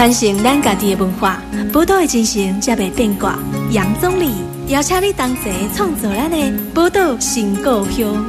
传承咱家己的文化，宝岛的精神才袂变卦。杨总理邀请你同齐创造咱的宝岛新故乡。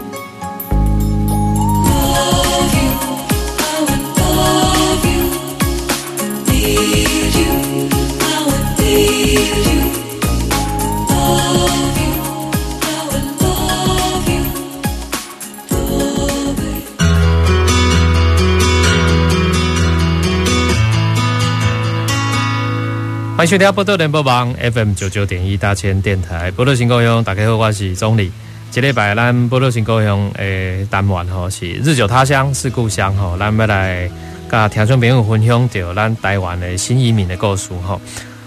欢迎收听宝岛联播网 FM 九九点一大千电台，宝岛新故乡，大家好，我是总理。这礼拜咱宝岛新故乡诶单元吼是日久他乡是故乡吼，咱要来甲听众朋友分享着咱台湾的新移民的故事吼。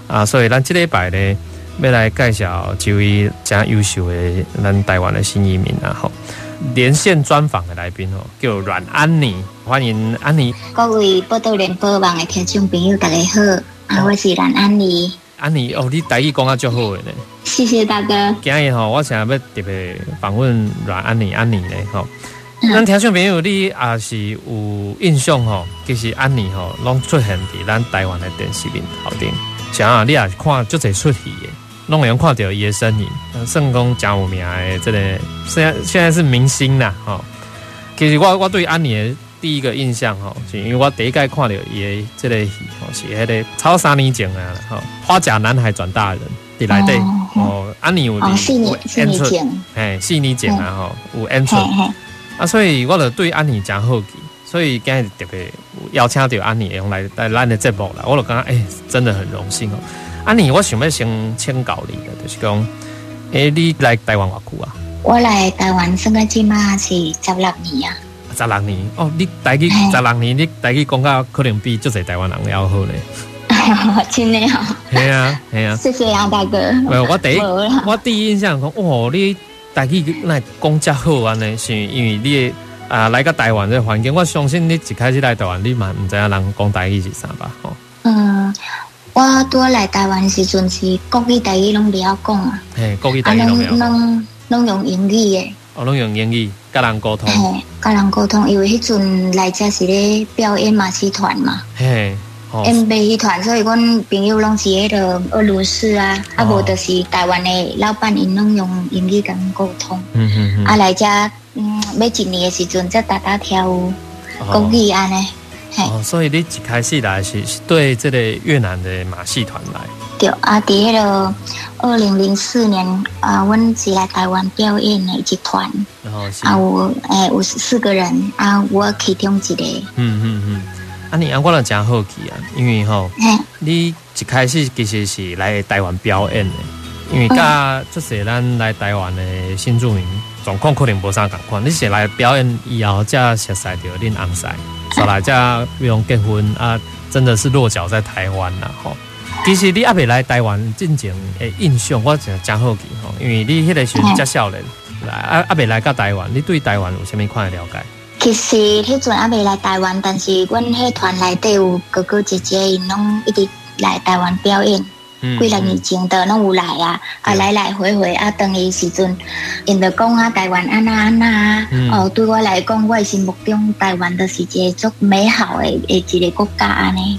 啊，所以咱这礼拜呢要来介绍几位真优秀的咱台湾的新移民啊吼，连线专访的来宾哦叫阮安妮，欢迎安妮。各位报道联播网的听众朋友，大家好。啊，我是阮安妮。安妮哦，你台语讲啊，足好诶呢。谢谢大哥。今日吼，我想要特别访问阮安妮，安妮呢吼。咱听众朋友，你也是有印象吼，其实安妮吼，拢出现伫咱台湾的电视面头顶。像啊，你也是看足侪出戏诶，拢会用看到伊的身影，算讲真有名诶，这个现在现在是明星啦吼。其实我我对安妮的。第一个印象吼，是因为我第一届看到伊的这个戏，是迄个超三年前啊，吼，花甲男孩转大人，伫内底哦，安妮有有演出，哎，四年前啊，吼，有演出，啊，所以我就对安妮真好奇，所以今日特别邀请到安妮用来来咱的节目啦，我就感觉哎，真的很荣幸哦。安妮，我想要先请教你的，就是讲，诶、欸，你来台湾偌久啊？我来台湾算个起码是十六年啊。十六年哦，你台去十六年，你台去讲到可能比足侪台湾人要好咧。真的哦。系啊，系啊。谢谢杨大哥。我第一，我第一印象讲，哦，你台语那讲遮好安尼，是因为你啊来个台湾这环境，我相信你一开始来台湾，你嘛毋知影人讲台语是啥吧？吼。嗯，我多来台湾时阵是国语台语拢不要讲啊。嘿，国语台语拢。拢拢用英语嘅。我拢用英语，甲人沟通。嘿，甲人沟通，因为迄阵来遮是咧表演马戏团嘛。嘿，演马戏团，所以阮朋友拢是迄个俄罗斯啊，啊无就是台湾的老板，因拢用英语甲人沟通。嗯嗯嗯。啊来遮，嗯，每一年的时阵才打打跳舞，国语安尼。哦，所以你一开始来是是对这个越南的马戏团来。对啊，第一个二零零四年啊，阮是来台湾表演的一团，啊，有诶有四个人啊，我其中一个。嗯嗯嗯，啊你啊，我了真好奇啊，因为吼，你一开始其实是来台湾表演的，因为甲这些咱来台湾的新住民状况可能无啥共款，你是来表演以后才熟悉着恁翁婿，后来才不用结婚啊，真的是落脚在台湾啦吼。其实你阿未来台湾进前诶印象，我真真好奇吼，因为你迄个时阵才少年，来阿阿未来到台湾，你对台湾有啥物款的了解？其实迄阵阿未来台湾，但是阮迄团内底有哥哥姐姐，因拢一直来台湾表演。几十年前的拢有来啊，啊来来回回啊，等伊时阵，因着讲啊，台湾安那安那哦，对我来讲，我心目中台湾的是一个足美好的诶一个国家安尼。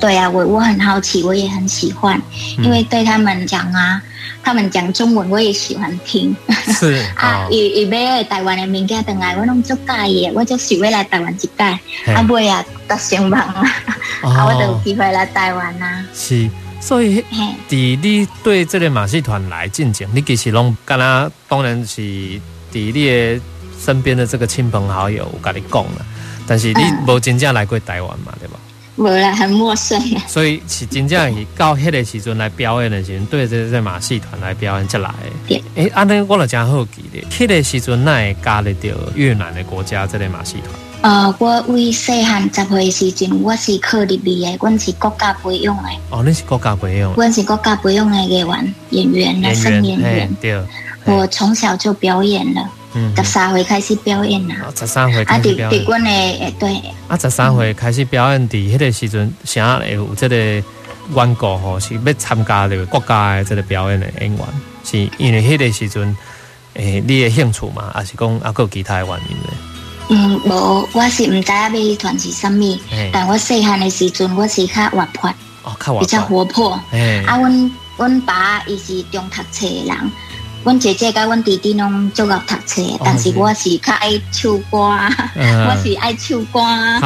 对啊，我我很好奇，我也很喜欢，因为对他们讲啊，他们讲中文我也喜欢听。是 啊，伊伊买台湾的物件回来，我拢足介意，我就想要来台湾一摆，啊买啊，达成梦啊，啊我就有机会来台湾啊。是。所以，伫你对这个马戏团来进前，你其实拢敢若当然是伫你的身边的这个亲朋好友有甲你讲啦，但是你无真正来过台湾嘛，对吧？无啦，很陌生。所以是真正是到迄个时阵来表演的时阵，对这个马戏团来表演才来的。诶，安尼我就真好奇咧，迄个时阵哪会加入到越南的国家这个马戏团？呃，我为细汉十岁时阵，我是考入去的，阮是国家培养的。哦，恁是国家培养？阮是国家培养的演员，演员，来生演员。对。我从小就表演了，嗯，十三岁开始表演啦。十三岁开始表演。啊，阮的对。啊，十三岁开始表演，伫迄个时阵，啥会有即个缘故吼，是要参加这个国家的即个表演的演员，是因为迄个时阵，诶，你的兴趣嘛，还是讲啊有其他的原因呢？嗯，无，我是唔知影马戏团是啥物，但我细汉的时阵，我是较活泼，哦，较活泼，比较活泼。啊，阮阮爸伊是中读册的人，阮姐姐甲阮弟弟拢足够读册，但是我是较爱唱歌，我是爱唱歌，啊，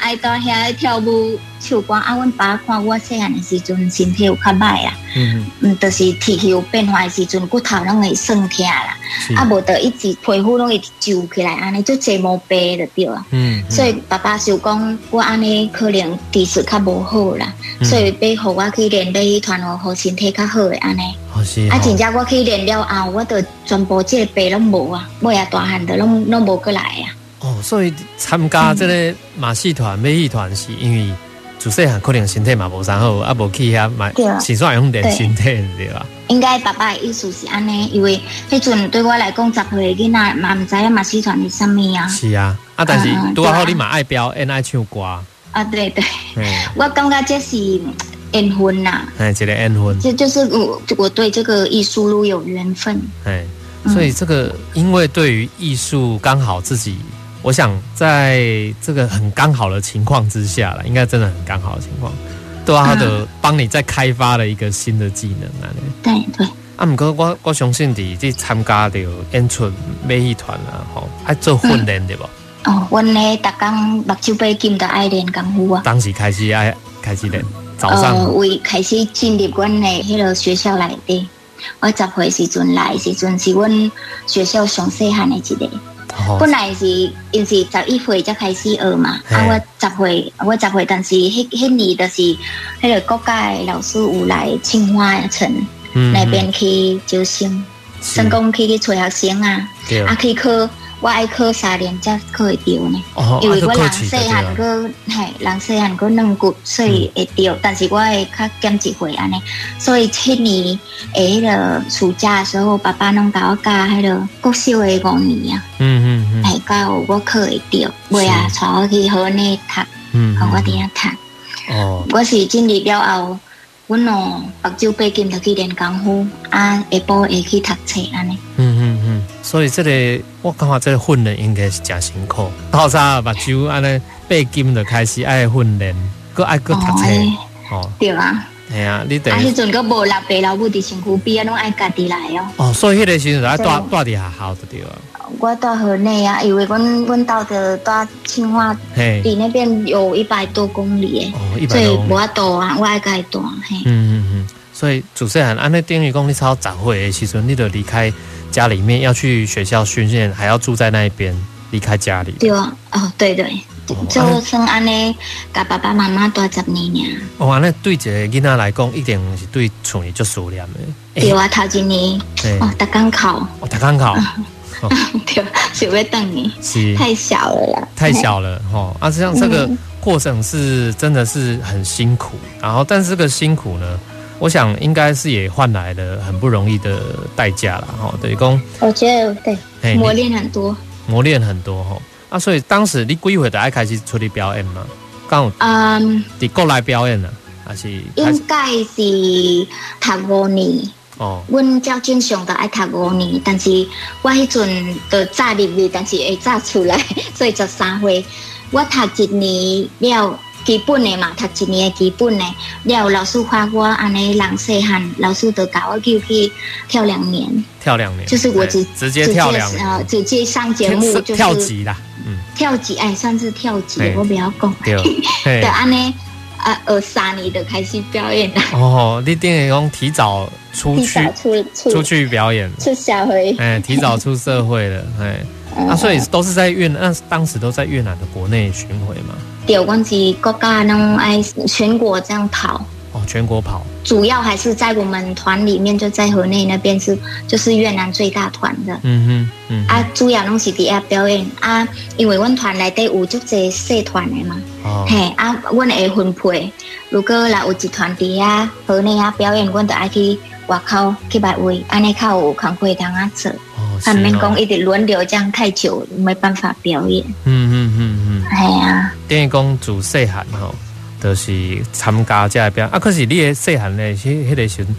爱到遐跳舞。唱歌。啊！阮爸看我细汉的时阵身体有较歹啦，嗯，嗯，就是天气有变化的时阵，骨头拢会酸痛啦，是。啊，无得一直皮肤拢会皱起来，安尼就这毛病就对了，嗯，嗯，所以爸爸就讲我安尼可能体质较无好啦，嗯、所以要互我去练马戏团哦，互身体较好诶安尼，哦是哦、啊，真正我去练了后，我就全部这个病拢无啊，尾啊大汉的拢拢无过来啊。哦，所以参加这个马戏团、马戏团是因为。自细汉可能身体嘛无啥好，啊无去遐买，是算用练身体对吧？应该爸爸的意思是安尼，因为迄阵对我来讲，十岁囡仔嘛唔知影马戏团是啥物啊。是啊，啊但是拄好你嘛爱表演爱唱歌。啊对对，我感觉这是缘分呐。哎，这个缘分。这就是我我对这个艺术路有缘分。哎，所以这个因为对于艺术刚好自己。我想在这个很刚好的情况之下了，应该真的很刚好的情况，都要他的帮你再开发了一个新的技能啊。对对。啊，不过我我相信你去参加的演出马戏团啊，吼，爱做训练对不？哦，我呢，逐工目睭背金的爱练功夫啊。当时开始爱开始练，早上。呃，为开始进入阮的迄个学校来的，我十岁时阵来时阵是阮学校上细汉的一个。本来是因是十一岁才开始学嘛，啊我十岁，我十岁，但是迄迄年就是迄个国家的老师有来清华城那边去招生，成功去去找学生啊，啊去考。我爱考三年才考会到呢，因为我人细汉个嘿，人细汉个软骨，所以会到。但是我会较减一岁安尼，所以去年诶，迄个暑假的时候，爸爸拢甲我教迄个国小的五年啊，嗯嗯嗯，系教我考会到，袂啊，带我去河内读，嗯，和我伫遐读。哦，我是进入了后，阮哦，目睭背金就去练功夫，啊，下晡会去读册安尼。嗯嗯嗯，所以这个我感觉这个训练应该是真辛苦。透早目睭安尼背金就开始爱训练，搁爱搁读册。哦，对啊。系啊，你等。啊，迄阵搁无老爸老母伫身躯边，拢爱家己来哦。哦，所以迄个时阵爱带带伫学校就对了。我到河内啊，因为阮阮到的到清华，离那边有一百多公里诶，所以我要多啊，我爱该多嘿。嗯嗯嗯，所以主持人安尼等于讲你超早会诶，其实你得离开家里面要去学校训练，还要住在那边，离开家里。对啊，哦对对，就算安尼，甲爸爸妈妈带十年呀。哦，安尼对一个囡仔来讲，一定是对厝里就思念的。对啊，头一年哦，逐工考，哦，逐工 考。对，学会瞪你，是太小了啦，太小了 哈。啊，这样这个过程是真的是很辛苦，然后但是这个辛苦呢，我想应该是也换来了很不容易的代价了哈。等于讲，我觉得对，磨练很多，磨练很多哈。啊，所以当时你几岁就爱开始出去表演吗？刚嗯，你过来表演了，还是应该是读五年。哦，阮较正常的爱读五年，但是我迄阵的早入去，但是会早出来，所以十三岁。我读一年了基本的嘛，读一年的基本的了，老师发我安尼人细汉，老师就教我叫去跳两年，跳两年，就是我直直接跳两年，呃，直接上节目就是跳级啦，嗯，跳级哎，算是跳级，我不要讲，对，安尼。啊，二三年的开始表演了。哦，你等于讲提早出去出出，出去表演，出社会，哎，提早出社会了，哎，啊，所以都是在越南，那当时都在越南的国内巡回嘛。对，我是国家那种爱全国这样跑。哦，全国跑，主要还是在我们团里面，就在河内那边是，就是越南最大团的。嗯哼，嗯啊，主要拢是底下表演啊，因为我们团内底有足侪社团的嘛。哦，嘿啊，我会分配，如果来有一团底下河内啊表演，我就爱去外口去别位，安尼较有空会堂啊做。哦，是哦。免讲一直轮流这样太久，没办法表演。嗯嗯嗯嗯，系啊。等于讲主细汉吼。就是参加这个表演啊，可是你诶细汉嘞，迄迄个时阵，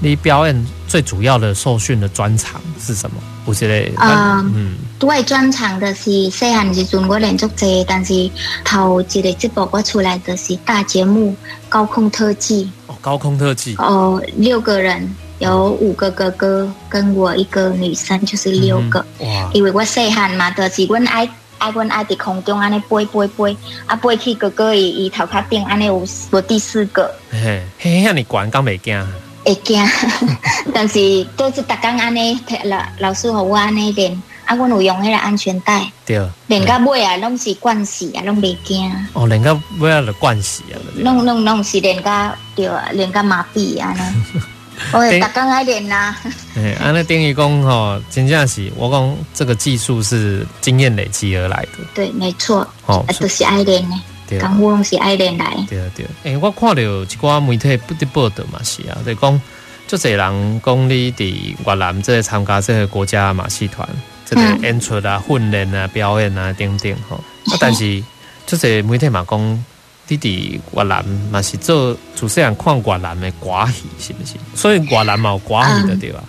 你表演最主要的受训的专长是什么？不是嘞，嗯，对，专长的是细汉时阵我练足济，但是头一个节目我出来的是大节目《高空特技》。哦，高空特技。哦，六个人，有五个哥哥跟我一个女生，就是六个。嗯、哇！因为我细汉嘛，就是阮爱爱阮爱伫空中安尼飞飞飞，啊飞去哥哥伊伊头壳顶安尼有有第四个。嘿，嘿，遐尼悬，敢袂惊？会惊，但是都是逐工安尼，老老师和我安尼练，啊，阮有用迄个安全带，对，练到尾啊，拢是惯死啊，拢袂惊。哦，练到尾啊，就惯死啊，拢拢拢是练到对，练到麻痹啊，我会逐工爱练啦。哎，安尼等于讲吼，真正是我讲这个技术是经验累积而来的。对，没错，哦，都是爱练的。功夫拢是爱练来。对啊对啊，诶、欸，我看到一寡媒体不得报道嘛是啊，就讲就这人讲你伫越南这参加这个国家马戏团，这个演出啊、训练啊、表演啊等等吼。啊，但是 就这媒体嘛讲，你伫越南嘛是做主持人看越南的歌戏是不是？所以越南嘛有歌戏的对吧？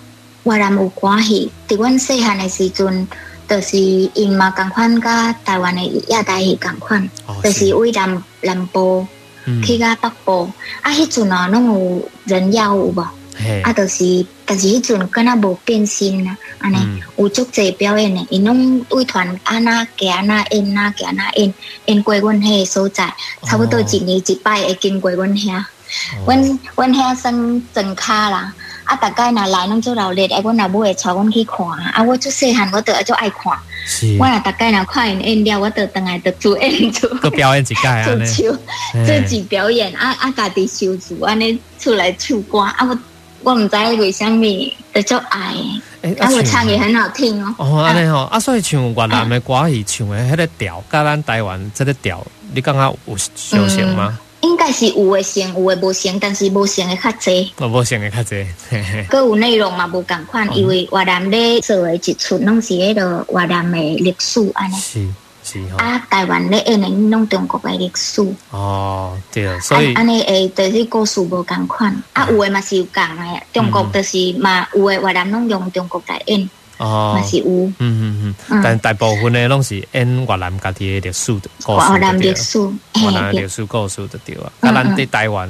越南有歌戏，伫阮细汉的时阵。就是因嘛，共款甲台湾的亚台戏共款，就是为南南部去甲北部，啊，迄阵啊，拢有人妖有无？啊，就是，但是迄阵敢若无变心啊，安尼有足侪表演的，因拢为团安那行安那演那加安那演，演过阮迄个所在，差不多一年一摆会经过阮遐，阮阮遐算装卡啦。啊，大概若来拢做热烈，哎，阮老母会带阮去看。啊，我做细汉，我都就爱看。是。我若大概若看因演了，我就等来就做演出。做表演一届 啊，做己表演啊啊，家己修辞安尼出来唱歌啊，我我毋知为虾米就足爱。诶，啊，我唱也很好听哦。哦，安尼吼，啊，所以唱越南的歌是唱的迄个调，甲咱台湾这个调，你感觉有相像吗？应该是有诶像，有诶无像，但是无像的较济。哦，无像的较济。阁有内容嘛无共款，因为越南咧做的一出拢是迄个越南的历史安尼。是是。啊，台湾咧演诶拢中国诶历史。哦，对，所以安尼诶，就是故事无共款。啊，有诶嘛是有共诶，中国就是嘛有诶越南拢用中国来演。哦，是有，嗯嗯嗯，但大部分的拢是演越南家己的历史的故事，越南历史，越南历史故事的对啊。啊，咱伫台湾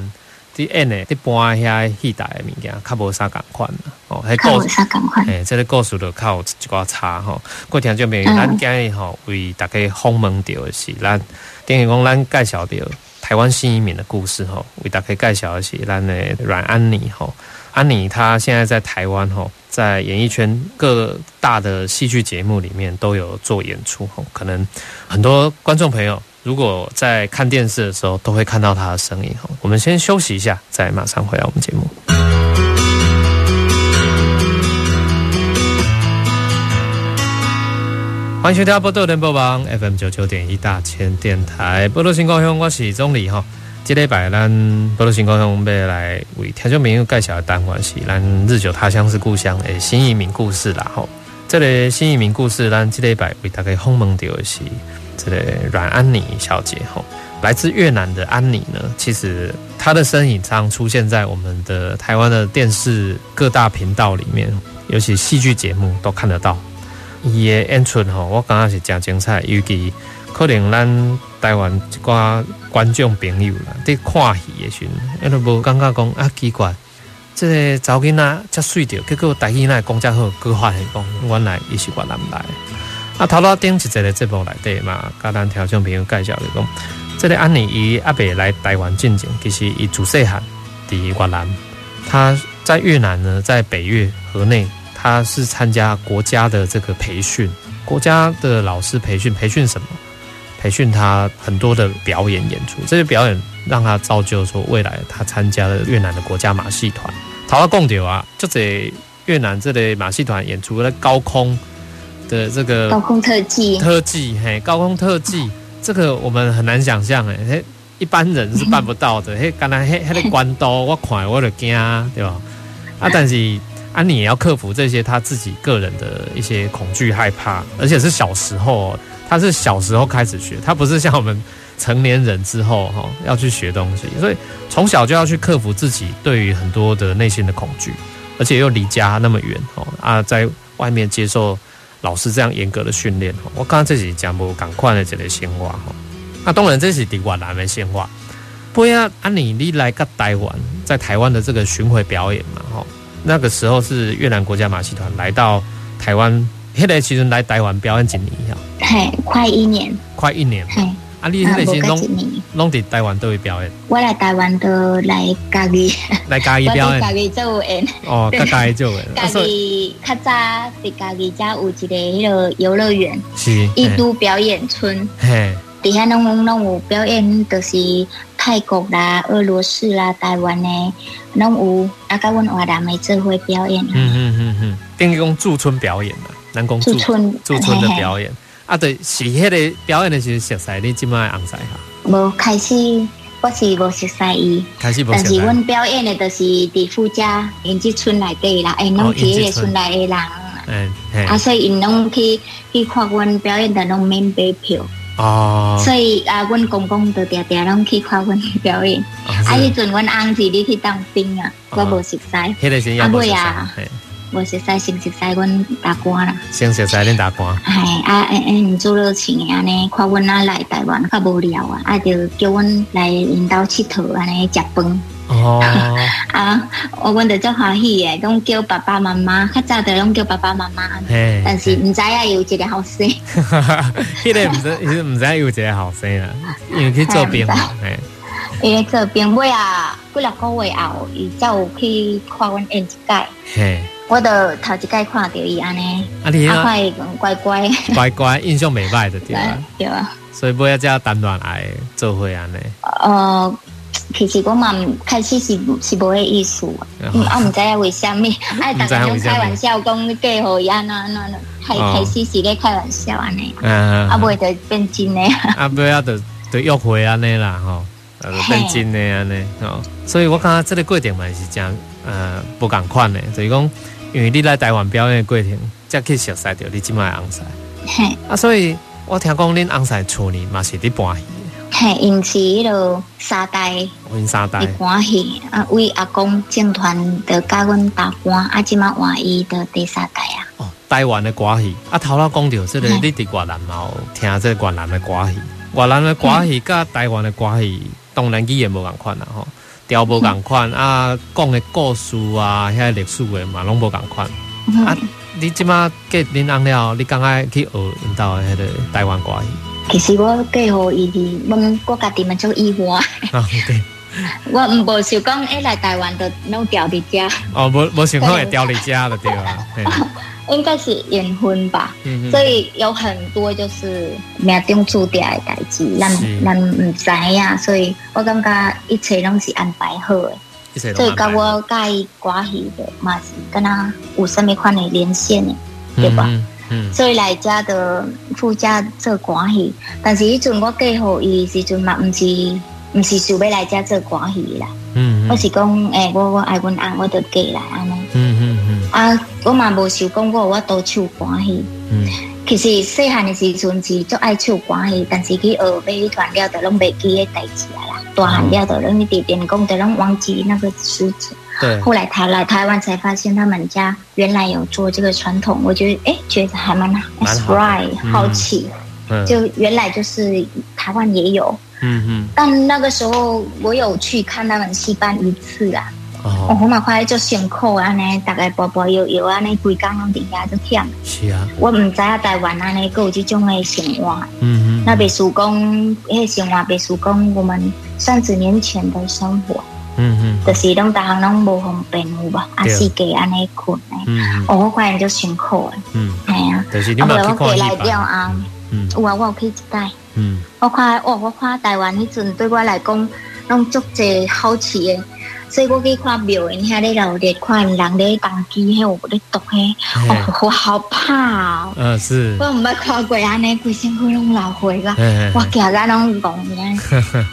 伫演诶伫搬遐戏台诶物件，较无啥共款哦，较无啥共款。诶，这个故事就较有一寡差吼。各位听众朋友，咱今日吼为大家访问到诶是咱，等于讲咱介绍着台湾新移民的故事吼，为大家介绍的是咱诶阮安妮吼。安妮她现在在台湾吼。在演艺圈各大的戏剧节目里面都有做演出，可能很多观众朋友如果在看电视的时候都会看到他的身影。我们先休息一下，再马上回来我们节目。欢迎收听波多联播网 FM 九九点一大千电台，波多新高雄，我是钟礼哈。这礼拜咱报道新高雄要来为听众朋友介绍的单元是咱日久他乡是故乡的新移民故事啦吼。这个新移民故事，咱这礼拜为大家访问到的是这个阮安妮小姐吼，来自越南的安妮呢，其实她的身影常出现在我们的台湾的电视各大频道里面，尤其戏剧节目都看得到。伊的演出吼，我感觉是真精彩，尤其。可能咱台湾一寡观众朋友啦，在看戏的时阵，伊都无感觉讲啊奇怪，这个查囡仔遮水着，结果台语那讲遮好，佮发现讲原来伊是越南来。啊，头头顶一个节目内底嘛，甲咱听众朋友介绍就讲，这个安妮伊阿伯来台湾进前，其实伊自细汉伫越南，他在越南呢，在北越河内，他是参加国家的这个培训，国家的老师培训，培训什么？培训他很多的表演演出，这些表演让他造就说未来他参加了越南的国家马戏团。逃到贡丢啊，就在越南这类马戏团演出的高空的这个高空特技，特技嘿，高空特技，这个我们很难想象哎，嘿，一般人是办不到的。嘿，刚才嘿，嘿，那关刀我看我就惊，对吧？啊，但是安妮也要克服这些他自己个人的一些恐惧害怕，而且是小时候。他是小时候开始学，他不是像我们成年人之后哈要去学东西，所以从小就要去克服自己对于很多的内心的恐惧。而且又离家那么远哦啊，在外面接受老师这样严格的训练。我刚刚这是讲无赶快的这个鲜花哈。那当然这是在越南的鲜花。不要啊，你你来个台湾，在台湾的这个巡回表演嘛哈。那个时候是越南国家马戏团来到台湾，现在其实来台湾表演几年呀？嘿，快一年，快一年。嘿，啊，你现在是拢拢在台湾都会表演？我来台湾都来嘉义，来嘉义 表演。哦，嘉义做演。嘉义较早在嘉义家有一个迄个游乐园，是伊都表演村。嘿，底下拢拢有表演，就是泰国啦、俄罗斯啦、台湾的。拢有啊，甲阮华南的做伙表演。嗯嗯嗯嗯，等于讲驻村表演嘛，南宫驻村驻村的表演。啊，对，是迄个表演的时候熟悉，你即摆红晒哈？无开始，我是无熟悉伊。开始无熟悉。但是阮表演的，就是伫富家因即村内底啦，哎，拢是迄个村内的人。嗯，啊，所以因拢去去看阮表演的，拢免买票。哦，所以啊，阮公公都常常拢去看阮表演。啊，迄阵阮翁是你去当兵啊，我无熟悉。迄个是要熟悉啊，无熟悉，先熟悉阮大官啦。先熟悉恁大官。系啊，诶诶，做热情诶，安尼看阮啊来台湾较无聊啊，啊就叫阮来因兜佚佗，安尼食饭。哦，啊，我阮就足欢喜诶，拢叫爸爸妈妈，较早的拢叫爸爸妈妈，但是毋知影有一个后生，迄个毋知，毋知有一个后生啦，因为去做兵，嘿，伊去做兵尾啊，几六个月后，伊才有去看阮演一届，嘿，我都头一届看到伊安尼，啊，你啊，乖乖，乖乖，印象袂歹的对啊，对啊，所以尾要，才谈恋爱做伙安尼，呃。其实我嘛开始是是无迄意思，我毋知影为虾米，爱大家拢开玩笑讲嫁互伊安怎安怎，开开始是咧开玩笑安尼，啊尾就变真诶，啊尾啊就就约会安尼啦吼，啊变真诶安尼吼，所以我感觉这个过程嘛是真呃不共款的，就是讲因为你来台湾表演的过程，才去熟悉到你即卖红赛，啊所以我听讲恁红赛厝呢嘛是伫搬戏。嘿，因是迄个三代，因三代，搬戏。啊，为阿公正团的教阮打官，啊，即马换伊的第三代啊。哦，台湾的歌戏，啊，头啦讲到，即个你伫越南嘛有听即个越南的歌戏，越南的歌戏甲台湾的歌戏，当然语言无共款啦吼，调无共款啊，讲的故事啊，遐历史的嘛拢无共款。啊，你即马嫁恁翁了，你敢爱去学引导迄个台湾歌戏？其实我嫁予伊哩，问我家己嘛做意外。我毋无想讲，一来台湾的拢调伫遮。哦，无无想讲会调伫遮的对啊。应该是缘分吧。所以有很多就是命中注定的代志，咱咱毋知影。所以我感觉一切拢是安排好的。所以甲我介意关系的嘛是跟他有什么款的连线的，对吧？嗯、所以来家的附加做关系，但是迄阵我嫁好伊时阵嘛，毋是毋是想要来家做关系啦。嗯，嗯，我是讲，诶、欸，我我爱阮翁，我就嫁来安尼。啊，我嘛无想讲我有法度唱歌戏。嗯。其实细汉的时阵是足爱唱歌戏，但是去学马戏团了，就拢袂记个代志啊啦。大汉了，就拢一点点讲，就拢忘记那个事情。对，后来他来台湾才发现他们家原来有做这个传统，我觉得哎，觉得还蛮蛮 right 好奇，就原来就是台湾也有，嗯嗯，但那个时候我有去看他们戏班一次啊，哦，我蛮快就辛苦啊呢，大概包包有有啊那规工拢底下就忝，是啊，我唔知啊台湾安尼个有即种诶生活，嗯嗯，那别说讲，那生活别说讲我们三十年前的生活。嗯嗯，就是拢大项拢无方便有无？啊，四界安尼困诶，哦，我发现就辛苦诶，嗯，系啊，啊，不我过来了啊，嗯，有啊，我有去一带，嗯，我看，哦，我看台湾迄阵对我来讲，拢足济好奇诶。所以我去看庙，因遐咧老热，看人咧当机，迄有咧读迄，哦，我好怕哦。嗯，是。我毋捌看过安尼，规身躯拢老灰个，我惊甲拢怣呢。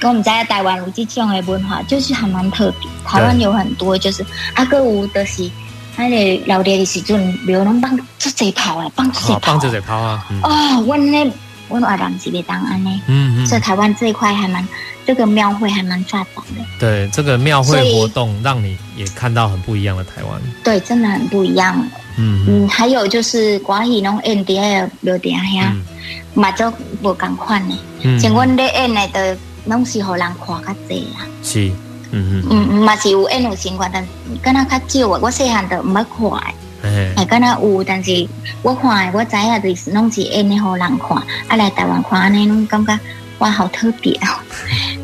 我毋知 台湾有这种诶文化，就是还蛮特别。台湾有很多，就是啊，阁有就是，迄个老热的时阵，庙拢放足侪炮诶，放足侪炮。啊！哦，阮咧。我阿人是别当安呢。嗯嗯。所以台湾这一块还蛮，这个庙会还蛮发达的。对，这个庙会活动让你也看到很不一样的台湾。对，真的很不一样。嗯嗯。还有就是关于那种 N D L 庙顶下，嘛就无共款呢。嗯。像阮咧演的都拢是互人看较济啦。是。嗯嗯。嗯嘛是有演有情况，但敢若较少啊。我细汉都毋捌看。哎，敢若有，但是我看，我知影就是拢是演的，互人看。啊，来台湾看安尼，拢感觉哇，好特别哦。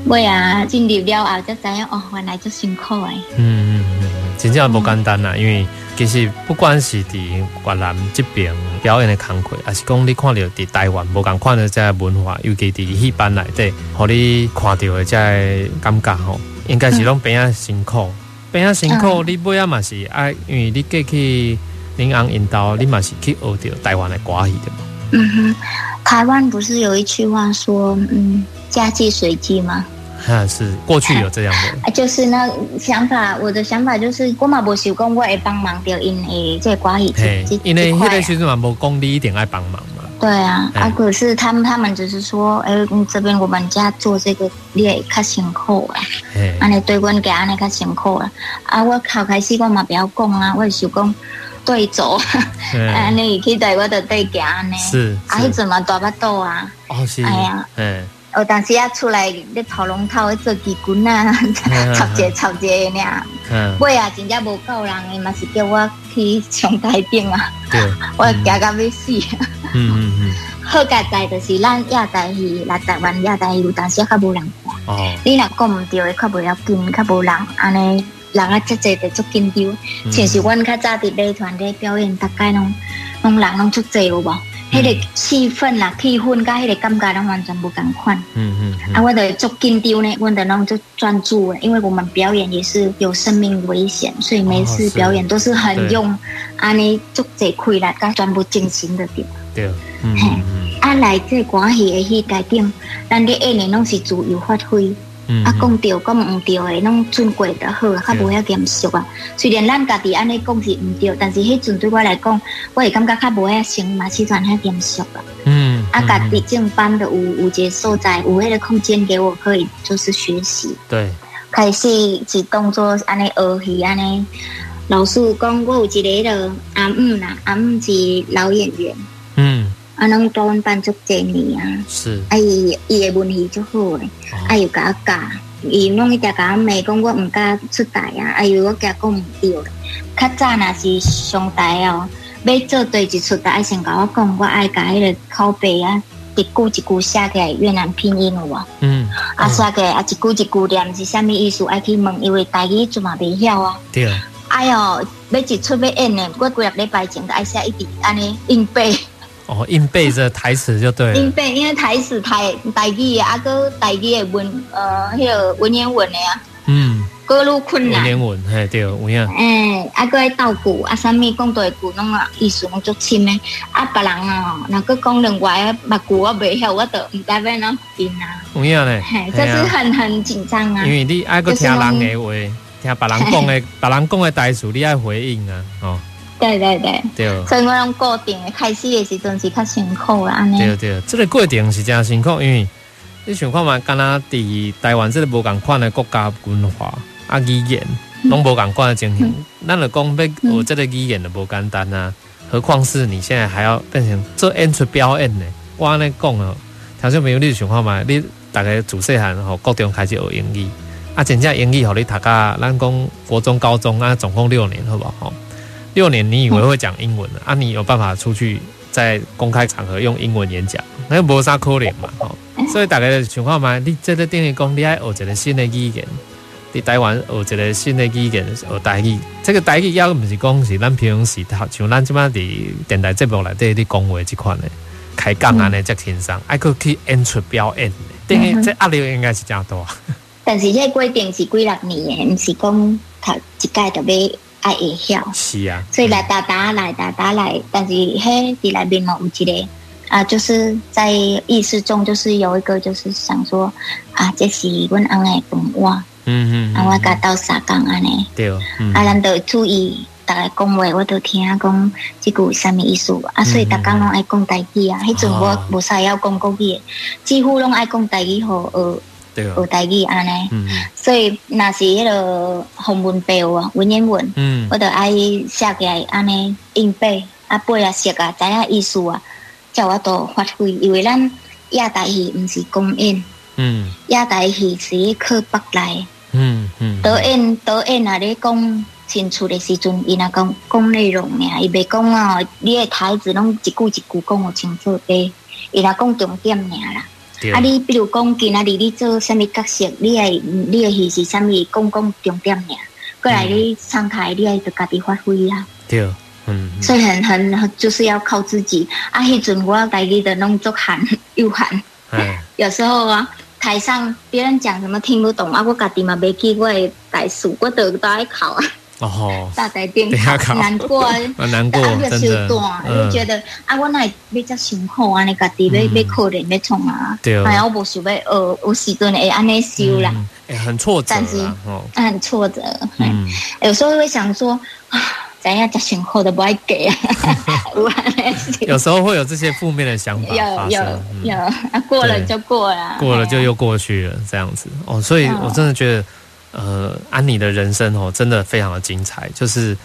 我啊进入了后，才知影哦，原来足辛苦诶。嗯嗯嗯，真正无简单啦，因为其实不管是伫越南这边表演的工课，还是讲你看到伫台湾无共款的这个文化，尤其伫戏班内底，互你看到的这个感觉吼，应该是拢变啊辛苦。变啊辛苦，你尾仔嘛是爱，因为你过去恁翁引导，你嘛是去学着台湾的歌戏的嘛。嗯哼，台湾不是有一句话说，嗯，嫁鸡随鸡吗？哈，是过去有这样的。啊，就是那想法，我的想法就是，我嘛无想讲我会帮忙掉因诶这歌戏，因为迄个时阵嘛无讲你一定爱帮忙。对啊，啊可是他们他们只是说，哎，这边我们家做这个你也较辛苦啊，安尼对阮家安尼较辛苦啊，啊我头开始我嘛不要讲啊，我想讲对走，安尼去对我的对家呢，是，啊迄阵嘛大巴肚啊，哦是，哎呀，嗯，哦但是啊出来咧跑龙套做义军 啊，插节插节的俩，嗯，我啊真正无够人的嘛是叫我去上台顶啊，对，我惊到要死。嗯嗯嗯，好佳哉就是咱亚台戏来台湾亚台戏有当时较无人看。哦，你若讲毋对的，较无要紧，较无人安尼，人啊，真济的足紧张。像是阮较早伫美团咧表演，大概拢拢人拢足济有无？迄个气氛啦、气氛，甲迄个感觉拢完全无共款。嗯嗯。啊，我着足紧张呢，阮着拢足专注的，因为我们表演也是有生命危险，所以每次表演都是很用安尼足济开力，甲全部进行的点。对，嗯，啊，来这关系的戏台顶，咱咧演的拢是自由发挥，嗯，啊，讲对讲毋对的，拢准过得好，较无遐严肃啊。虽然咱家己安尼讲是毋对，但是迄阵对我来讲，我会感觉较无遐成嘛，是算遐严肃啊。嗯，啊，家己正班的有有一个所在，有迄个空间给我可以就是学习。对，开始是当作安尼学戏安尼。老师讲我有一个了阿姆啦，阿姆是老演员。嗯，啊，拢教阮班足侪年啊，是，啊伊伊的文戏足好诶，啊又甲我教，伊拢一直甲我骂讲我毋敢出台啊，啊又我甲讲毋对，较早若是上台哦，要做对一出台，爱先甲我讲，我爱甲迄个口碑啊，一句一句写起来越南拼音有无？嗯，啊写起来啊一句一句念是啥物意思？爱去问，因为台语就嘛袂晓啊。对。哎哟，要一出要演诶，我几日礼拜前都爱写一直安尼硬背。哦，硬背着台词就对了。硬背，因为台词台台语啊，个台语的文呃，迄个文言文的啊。嗯。各路困难。文言文，嘿对，有影。诶，啊个爱倒句啊，啥物讲对句，拢啊意思拢足深的。啊，别人啊，若个讲另外啊，目句我袂晓，我都毋知要怎编啊。有影咧。嘿，这是很很紧张啊。因为你爱个听人的话，听别人讲的，别人讲的台词，你爱回应啊，哦。对对对，对，所以我用固定的开始的时阵是较辛苦啦，安尼。对对，这个过程是真辛苦，因为你想看嘛，敢若伫台湾这个无共款的国家文化啊语言，拢无共款的情形，咱就讲要学这个语言就无简单啊，何况是你现在还要变成做演出表演呢？我安尼讲哦，听说朋友，你想看嘛，你大概自细汉吼，高中开始学英语，啊，真正英语互你读甲，咱讲国中、高中啊，总共六年，好不好？六年，你以为会讲英文、嗯、啊？你有办法出去在公开场合用英文演讲？那又无啥可能嘛？哦，所以大概的情况嘛，你这个等于讲你爱学一个新的语言，在台湾学一个新的语言学台语。这个台语要不是讲是咱平常时像咱这么的电台节目来对你讲话这款的开讲安尼才轻松，还可以去演出表演，等于这压力应该是这样多。但是这规定是几十年，不是讲他一届就要。爱会晓，是啊，所以来打打来打打来，但是嘿，伫内面嘛有一个啊，就是在意识中，就是有一个，就是想说啊，这是阮翁的饭碗，嗯嗯，啊，我甲斗相共安尼，对，啊，咱得注意大家讲话，我都听讲这句什么意思。啊，所以大家拢爱讲台语啊。迄阵我无啥要讲国语，几乎拢爱讲台语，好学学台语安尼。所以若是迄个红文标啊，文言文，我都爱写起来安尼硬背啊，背啊写啊，知影意思啊，叫我都发挥。因为咱亚台语毋是公演，嗯，亚台语是靠北来。嗯嗯，导演导演啊，咧讲清楚的时阵，伊若讲讲内容尔，伊袂讲啊，你的台词拢一句一句讲互清楚诶，伊若讲重点尔啦。对啊，你比如讲今仔日你做啥物角色，你诶你诶戏是啥物，讲讲重点尔，过来你上台你爱着家己发挥啊。对，嗯，所以很很就是要靠自己。啊，迄阵我家己的拢足汗又喊，有时候啊。台上别人讲什么听不懂啊，我家己嘛没记过台词，我都都爱考啊。哦，大台电考难过啊，难过，真的。就觉得啊，我那比较辛苦啊，你家己要要可怜要冲啊。对。哎呀，我无想要呃，有时阵会安尼修啦。哎，很挫折。但是，很挫折。嗯。有时候会想说啊。等下，这选课都不爱给啊！有时候会有这些负面的想法，有有有，啊，过了就过了，过了就又过去了，这样子哦。所以我真的觉得，呃，安妮的人生哦，真的非常的精彩，就是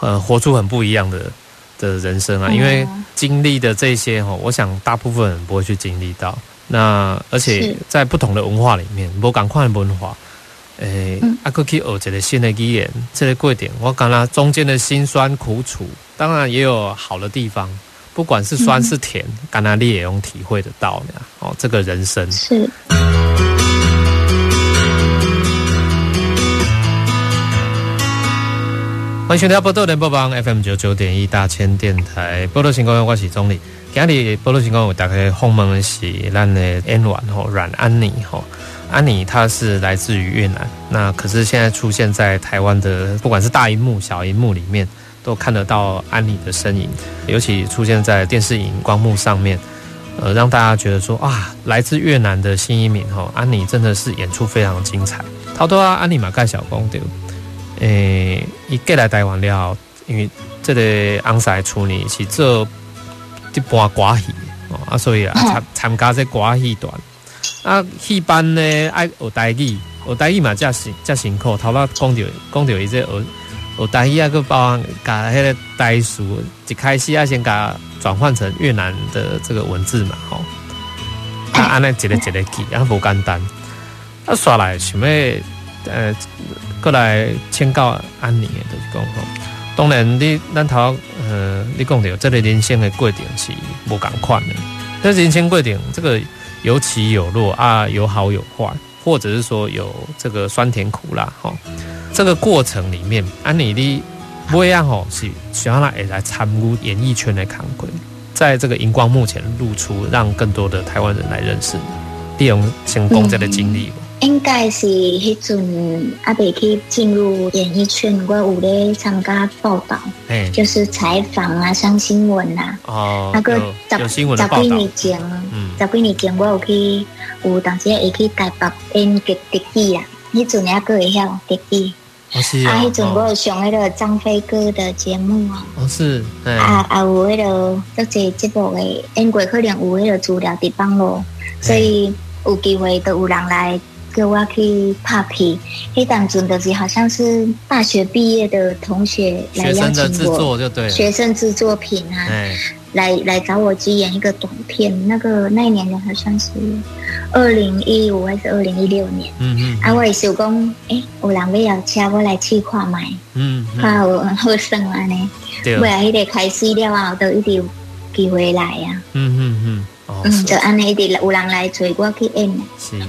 呃，活出很不一样的的人生啊。因为经历的这些哦，我想大部分人不会去经历到。那而且在不同的文化里面，不赶快文化。诶，啊，阁去学一个新的语言，这个过点，我感觉中间的辛酸苦楚，当然也有好的地方。不管是酸是甜，感觉你也用体会得到的哦。这个人生是。欢迎收听波多联播网 FM 九九点一大千电台，波多情况我是钟丽。今日波多情况我打开访问的是咱的演员吼阮安妮吼。安妮她是来自于越南，那可是现在出现在台湾的，不管是大荧幕、小荧幕里面，都看得到安妮的身影，尤其出现在电视荧光幕上面，呃，让大家觉得说啊，来自越南的新移民哈，安妮真的是演出非常精彩。好多啊，安妮嘛盖小公对，诶，伊过来台湾了，因为即个昂塞厝呢是做一般歌戏哦，啊，所以啊参参加这歌戏团。啊，戏班呢爱学台语，学台语嘛，真辛真辛苦。头仔讲着讲着伊这学学台语啊，佮包含甲迄个台词，一开始啊先甲转换成越南的这个文字嘛，吼。啊，安尼一个一个记，啊，无简单。啊，刷来想要呃，过来请教安妮的，就是讲吼。当然你，咱头呃，你讲到这个人生的过程是无共款的，但是人生过程这个。有起有落啊，有好有坏，或者是说有这个酸甜苦辣哈。这个过程里面，安妮的不一样吼，是希望来来参与演艺圈的坎轨，在这个荧光幕前露出，让更多的台湾人来认识，利用成功这个经历。应该是迄阵阿伯去进入演艺圈，我有咧参加报道，欸、就是采访啊，上新闻啊。哦，那个十十几年前，嗯、十几年前我有去，有当时会去台北演个特技啊。迄阵还阁会晓特技。哦是啊。啊，迄阵我有上迄个张飞哥的节目啊。哦是。啊啊有迄个做这节目诶，演过可能有迄个资料伫网络，所以有机会都有人来。叫我去拍片，迄当阵就是好像是大学毕业的同学来邀请我，学生的制作就对，学生制作品啊，欸、来来找我去演一个短片。那个那一年的好像是二零一五还是二零一六年？嗯嗯。啊，我也是讲，诶、欸，有人要邀请我来去看卖，嗯，看有好胜啊呢。对。为了迄个开始了后，都一定有机会来呀、啊。嗯嗯嗯。哦、嗯，就安尼的，有人来找我去演。是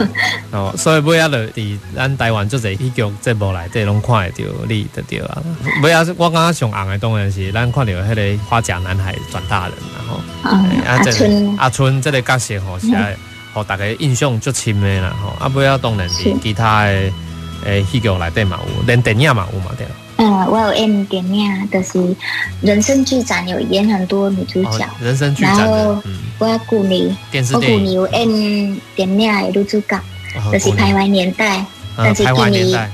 哦，所以尾仔就伫咱台湾做者戏剧节目内底拢看会到你的对啊。尾仔我感觉上红的当然是咱看到迄个花甲男孩转大人，然后、嗯欸、阿春阿春这个角色吼，是啊互大家印象足深的啦吼。啊，尾仔当然是其他的诶戏剧内底嘛有，连电影嘛有嘛对。嗯，我有演电影，就是人生剧展有演很多女主角。哦、人生剧展，然后我要鼓励，我鼓励有演电影的女主角，就是《徘徊年代》，但是今年，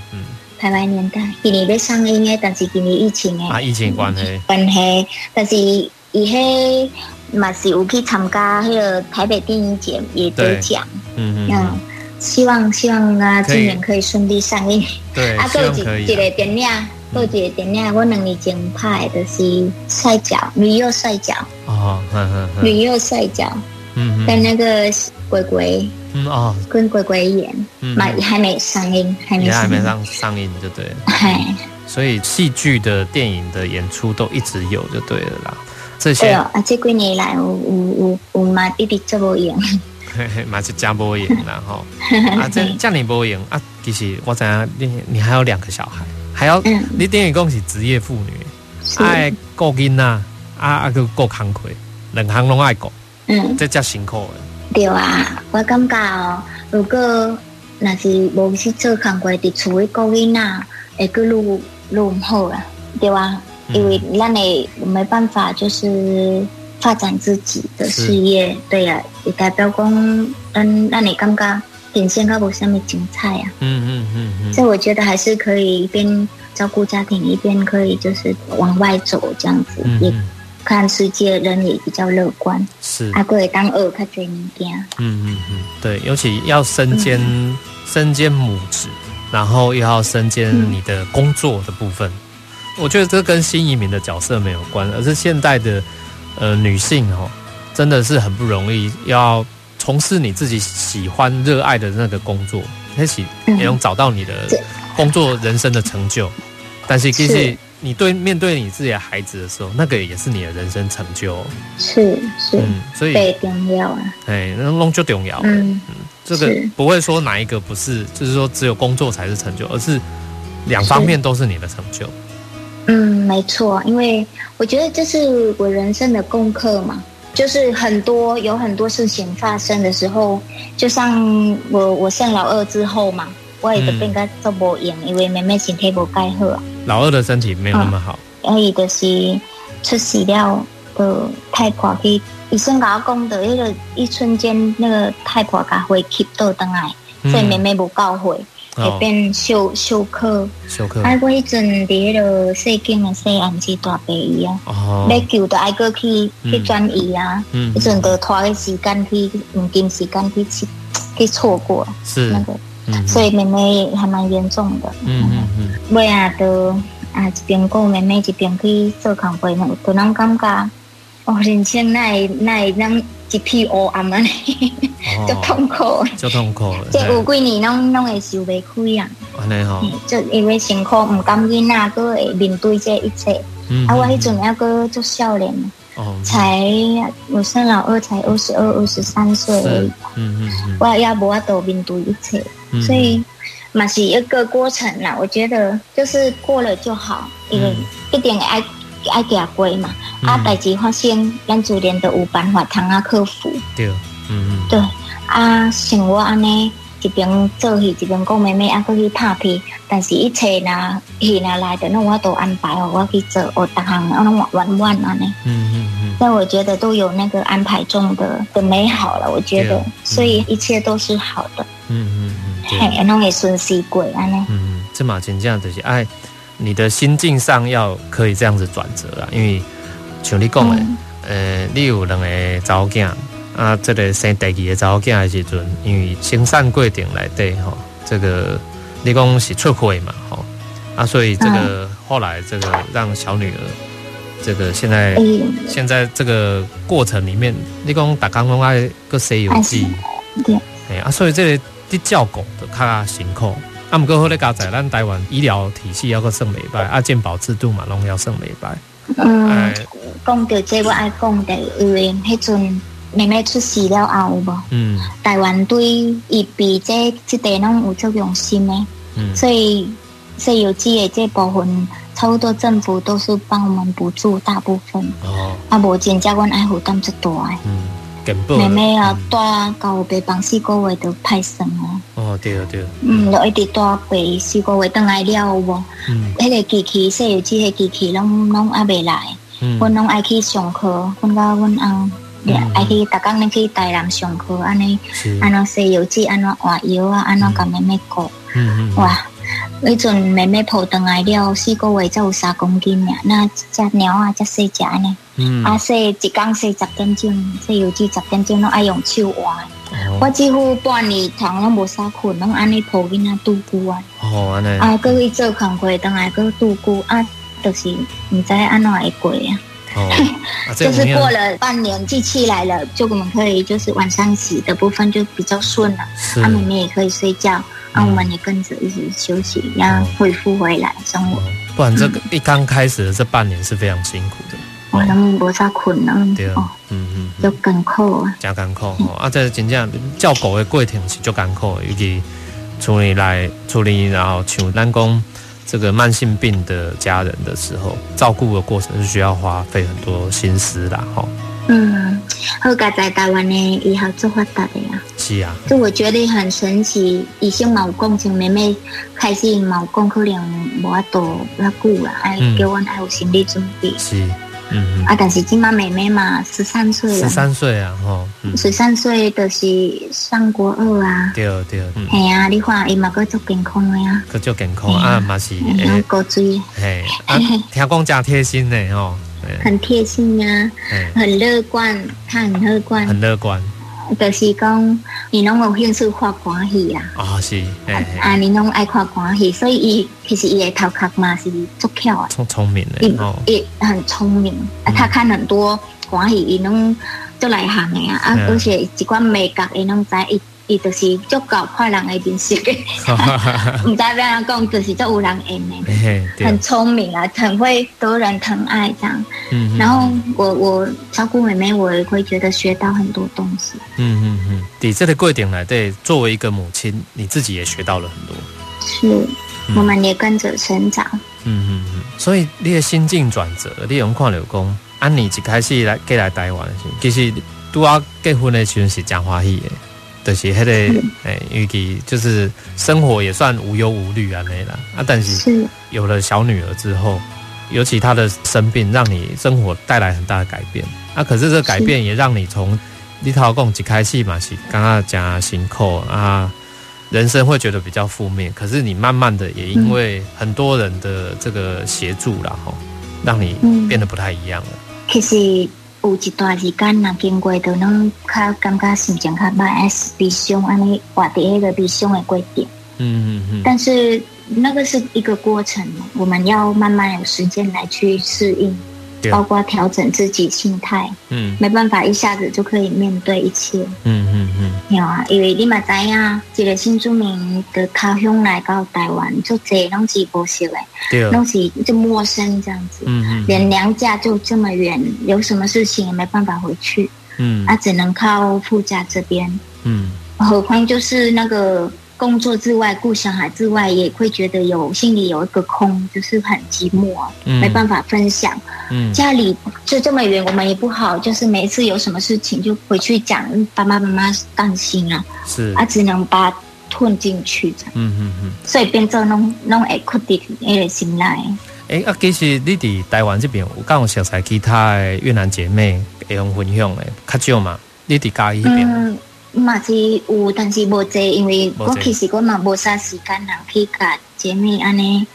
台湾年代，今年要上映的，但是今年疫情的啊，疫情关系。关系，但是伊迄嘛是有去参加迄个台北电影节也得奖，嗯嗯，希望希望啊，今年可以顺利上映。对，啊，还有一个电影，还有一个电影，我两年前拍的是摔角，女优摔角，哦，女优摔角，嗯，跟那个鬼鬼。嗯哦，跟鬼鬼演，嗯，还没上映，还没还没上上映。就对了。嗨，所以戏剧的电影的演出都一直有就对了啦。这些啊，这几年来有有有有嘛一直做无影，嘿嘿，嘛是真无影啦吼。啊，这 这样无影啊，其实我知影你你还有两个小孩，还要、嗯、你等于讲是职业妇女，爱顾囡仔啊啊个顾工课，两行拢爱顾，嗯，这叫辛苦的。对啊，我感觉哦，如果那是无去做工课，伫厝里顾囡仔，会佫愈愈唔好啦，对啊，嗯、因为咱会没办法，就是发展自己的事业，对啊，也代表讲，咱咱会感觉变现较无啥物精彩啊。嗯嗯嗯嗯。所以我觉得还是可以一边照顾家庭，一边可以就是往外走这样子。嗯。也看世界，人也比较乐观。是，啊，可以当二，较侪物件。嗯嗯嗯，对，尤其要身兼、嗯、身兼母职，然后又要身兼你的工作的部分。嗯、我觉得这跟新移民的角色没有关，而是现代的呃女性哦，真的是很不容易，要从事你自己喜欢、热爱的那个工作，一起也能找到你的工作人生的成就。嗯、但是其实。你对面对你自己的孩子的时候，那个也是你的人生成就。是是，嗯，所以最重要啊。哎，那弄就重要。嗯嗯，这个不会说哪一个不是，就是说只有工作才是成就，而是两方面都是你的成就。嗯，没错，因为我觉得这是我人生的功课嘛，就是很多有很多事情发生的时候，就像我我生老二之后嘛。我也得变个做无用，因为妹妹身体无介好啊。老二的身体没有那么好。所以就是出事了，的太婆去医生甲我讲的，那个一瞬间，那个太婆甲回吸倒转来，所以妹妹无够会，会变休休克。休克。啊，我迄阵伫迄个细间的细安是大病医啊，要救的爱过去去转移啊，迄阵得拖个时间去，黄金时间去去去错过，是那个。所以妹妹还蛮严重的。嗯嗯嗯。尾啊，都啊一边顾妹妹，一边去做工课，那都能感觉哦，人生那那那一片黑暗啊，就痛苦。就痛苦。这有几年拢拢会受袂开啊。安尼吼。就因为辛苦，唔甘愿呐，都会面对这一切。嗯。啊，我迄阵还阁做少年。哦，才我生老二才二十二、二十三岁。嗯嗯嗯，我也无法度面对一切，嗯、所以嘛是一个过程啦。我觉得就是过了就好，因为一点爱爱行过嘛。嗯、啊，代志发生，咱自然都有办法通啊克服。对，嗯嗯，对。啊，像我安尼。一边做戏，一边讲妹妹，啊，搁去拍片。但是一切呐，戏呐来的，那我都安排哦，我去做，我逐项啊，拢玩玩安尼。嗯嗯嗯。但我觉得都有那个安排中的的美好了，我觉得，嗯、所以一切都是好的。嗯嗯嗯。嘿，拢会顺遂过安尼。嗯，这嘛真正就是爱，你的心境上要可以这样子转折啊，因为像你讲的，嗯、呃，你有两个查某囝。啊，这个生第二个查某囝的时阵，因为生产过程来对吼，这个你讲是出轨嘛吼，啊，所以这个后来这个让小女儿，这个现在现在这个过程里面，你讲大家拢爱个西游记，对，哎啊，所以这个的照顾就较辛苦，啊，毋过好咧加在咱台湾医疗体系要个算袂歹，啊，健保制度嘛拢要算袂歹。嗯，讲到这我爱讲的，因为迄阵。妹妹出事了后有无？嗯，台湾对伊比这这点拢有足用心的，嗯，所以西游记的这部分，差不多政府都是帮我们补助大部分。哦，啊，无真正阮爱负担最大的。嗯，妹妹啊，带到白房四个月都派生哦。哦，对啊，对啊。嗯，就一直带北四个月等来了有无？嗯，迄个机器西游记的机器拢拢还未来，嗯，阮拢爱去上课，阮甲阮翁。爱去逐工恁去台南上课，安尼，安怎西游记，安怎换药啊，安怎甲妹妹顾，哇，那阵妹妹抱回来了四个月才有三公斤呀，那只猫啊，只细只呢，嗯，啊洗一缸洗十点钟，洗油机十点钟拢爱用手换。哦、我几乎半年长拢无啥困，拢安尼抱囡仔度过啊。哦，安尼。啊，搁去做工课，当来搁度过啊，就是唔知安怎会过啊。哦，啊、就是过了半年，机器来了，就我们可以就是晚上洗的部分就比较顺了。是。啊，妹妹也可以睡觉，啊，我们也跟着一起休息，然后恢复回来生活。不然这个一刚开始的这半年是非常辛苦的。我拢无啥困难。对哦，嗯嗯，就艰苦啊。真艰苦哦，啊，这真正照顾的过程是足艰苦的，尤其处理来处理，然后像咱讲。这个慢性病的家人的时候，照顾的过程是需要花费很多心思的哈。嗯，好在在台湾呢，以后做发达的呀。是啊，就我觉得很神奇，以前冇讲，像妹妹开始冇讲，可能无法度那久了，哎，给我还有心理准备。是。嗯啊，但是今嘛妹妹嘛，十三岁了。十三岁啊，吼，十三岁就是上国二啊。对对，嗯。系啊，你看伊嘛够足健康的呀。够足健康啊，嘛是。诶，高追。嘿，听讲真贴心的吼。很贴心啊，很乐观，他很乐观。很乐观。就是讲，你拢有兴趣看关系啦。啊，是。啊，你拢爱看关系，所以伊其实伊的头壳嘛是足巧啊。聪聪明的哦。伊很聪明，啊，他看很多关系，伊拢足来行的啊，啊，而且一寡美甲伊拢知伊。伊就是足够快人的面色嘅，唔知要讲，就是足有人缘的，很聪明啊，很会得人疼爱这样。嗯，然后我我照顾妹妹，我也会觉得学到很多东西。嗯嗯嗯，在这个过程来对，作为一个母亲，你自己也学到了很多。是，我们也跟着成长。嗯嗯嗯，所以你的心境转折，你用看了讲，安妮一开始来过来台湾，其实拄啊结婚的时候是真欢喜的。就是迄个诶，尤其就是生活也算无忧无虑啊，那啦啊。但是有了小女儿之后，尤其她的生病，让你生活带来很大的改变啊。可是这个改变也让你从你头讲一开始嘛，是刚刚讲辛苦啊，人生会觉得比较负面。可是你慢慢的也因为很多人的这个协助啦，吼，让你变得不太一样了。其实。有一段时间，若经过都能较感觉心情较歹，还是悲伤，安尼活在迄个悲伤的过程。嗯嗯嗯。但是那个是一个过程，我们要慢慢有时间来去适应。包括调整自己心态，嗯，没办法一下子就可以面对一切，嗯嗯嗯，有啊，因为你嘛知影，一个新住民的他乡来到台湾，就这拢是不熟的，对，拢是就陌生这样子，嗯嗯，连娘家就这么远，有什么事情也没办法回去，嗯，啊，只能靠父家这边，嗯，何况就是那个。工作之外，顾小孩之外，也会觉得有心里有一个空，就是很寂寞，嗯、没办法分享。嗯，家里就这么远，我们也不好，就是每一次有什么事情就回去讲，爸爸妈妈担心啊，是啊，只能把它吞进去。嗯嗯嗯，所以变做弄弄会哭的那个心来。哎、欸、啊，其实你伫台湾这边，有刚好熟悉其他的越南姐妹会用分享的，较少嘛？你伫家里那边？嗯嘛是有，但是无济，因为我其实我嘛无啥时间啦，去甲姐妹安尼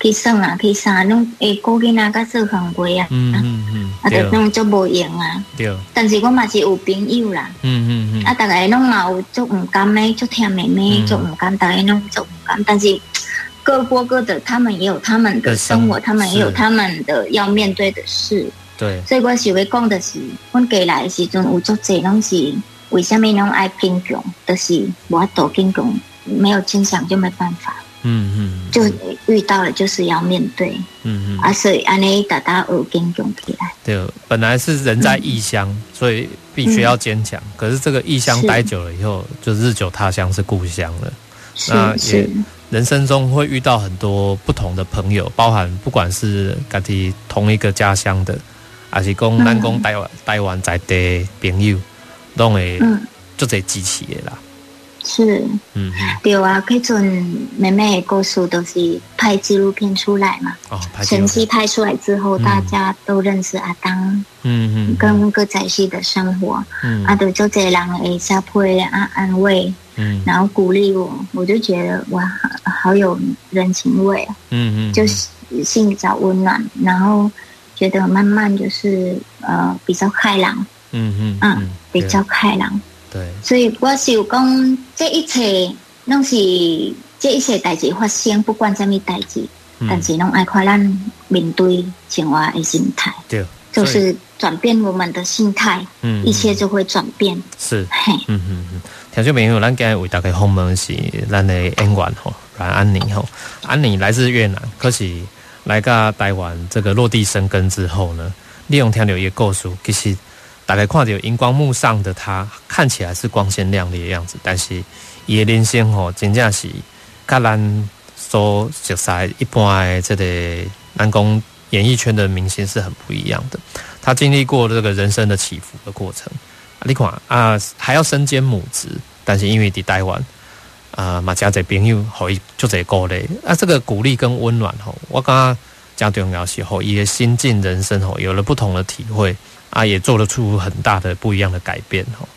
去耍啊，去啥拢会顾囡仔甲做行为啊，嗯嗯嗯，啊，就拢足无用啊。对。但是我嘛是有朋友啦，嗯嗯嗯，啊，逐个拢嘛有足毋甘的，足疼妹妹，足毋甘，逐个拢足毋甘。但是各过各的，他们也有他们的生活，他们也有他们的要面对的事。对。所以我想要讲的是，阮过来的时阵有足侪拢是。为什么拢爱坚强？就是我多坚强，没有坚强就没办法。嗯嗯，就遇到了就是要面对。嗯嗯，啊，所以安尼大家有坚强起来。对，本来是人在异乡，嗯、所以必须要坚强。嗯、可是这个异乡待久了以后，就日久他乡是故乡了。是那也人生中会遇到很多不同的朋友，包含不管是家己同一个家乡的，还是讲南宫台湾台湾在地朋友。都会做这机器的啦，是，嗯，对啊，可阵妹妹的故事都是拍纪录片出来嘛，哦，前期拍出来之后，大家都认识阿当，嗯嗯，跟个仔戏的生活，嗯，啊，都做这人会下配啊安慰，嗯，然后鼓励我，我就觉得哇，好有人情味啊，嗯嗯，就是心里找温暖，然后觉得慢慢就是呃比较开朗，嗯嗯嗯，比较开朗，对，所以我是讲这一切拢是这一切代志发生，不管什么代志，但是拢爱看咱面对生活的心态，对，就是转变我们的心态，嗯，一切就会转变，是，嘿，嗯嗯嗯。听众朋友，咱今日为大家访问是咱的演员吼，阮安妮吼。安妮来自越南，可是来到台湾这个落地生根之后呢，利用听到一个故事，其实大家看到荧光幕上的她看起来是光鲜亮丽的样子，但是伊的人生吼，真正是跟咱所熟悉一般的这个南宫演艺圈的明星是很不一样的。他经历过这个人生的起伏的过程。你看啊，还要身兼母职，但是因为在台湾啊，嘛真侪朋友可以就这鼓励啊，这个鼓励跟温暖吼，我刚刚讲重要时候，也心境人生吼，有了不同的体会啊，也做得出很大的不一样的改变吼。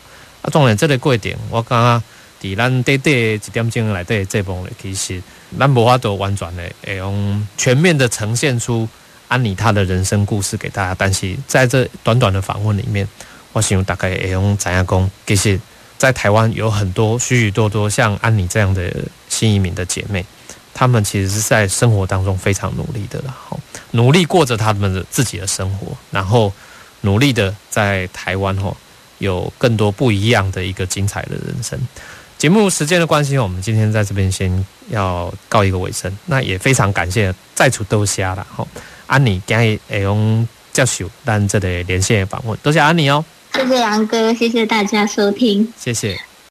啊，当然这个过程，我刚刚在咱短短一点钟来对这部其实咱无法度完全的用全面的呈现出安妮她的人生故事给大家，但是在这短短的访问里面。我想大概也用怎样讲，其实，在台湾有很多许许多多像安妮这样的新移民的姐妹，她们其实是在生活当中非常努力的了，努力过着她们的自己的生活，然后努力的在台湾吼有更多不一样的一个精彩的人生。节目时间的关系，我们今天在这边先要告一个尾声。那也非常感谢在处豆虾啦吼，安妮今日会用接受咱这里连线访问，多谢安妮哦。谢谢杨哥，谢谢大家收听，谢谢。